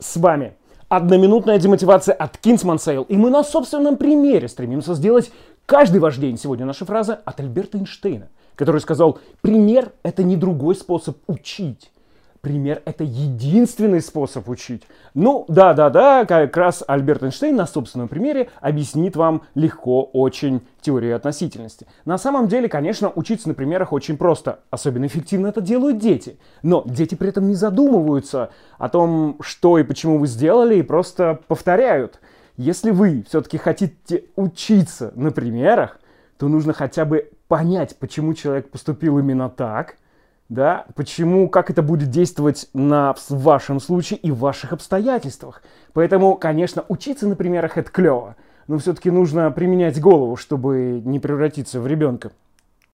С вами одноминутная демотивация от Kingsman Sale. И мы на собственном примере стремимся сделать каждый ваш день. Сегодня наша фраза от Альберта Эйнштейна, который сказал, пример — это не другой способ учить пример — это единственный способ учить. Ну, да-да-да, как раз Альберт Эйнштейн на собственном примере объяснит вам легко очень теорию относительности. На самом деле, конечно, учиться на примерах очень просто. Особенно эффективно это делают дети. Но дети при этом не задумываются о том, что и почему вы сделали, и просто повторяют. Если вы все-таки хотите учиться на примерах, то нужно хотя бы понять, почему человек поступил именно так — да, почему, как это будет действовать на, в вашем случае и в ваших обстоятельствах. Поэтому, конечно, учиться на примерах это клево, но все-таки нужно применять голову, чтобы не превратиться в ребенка.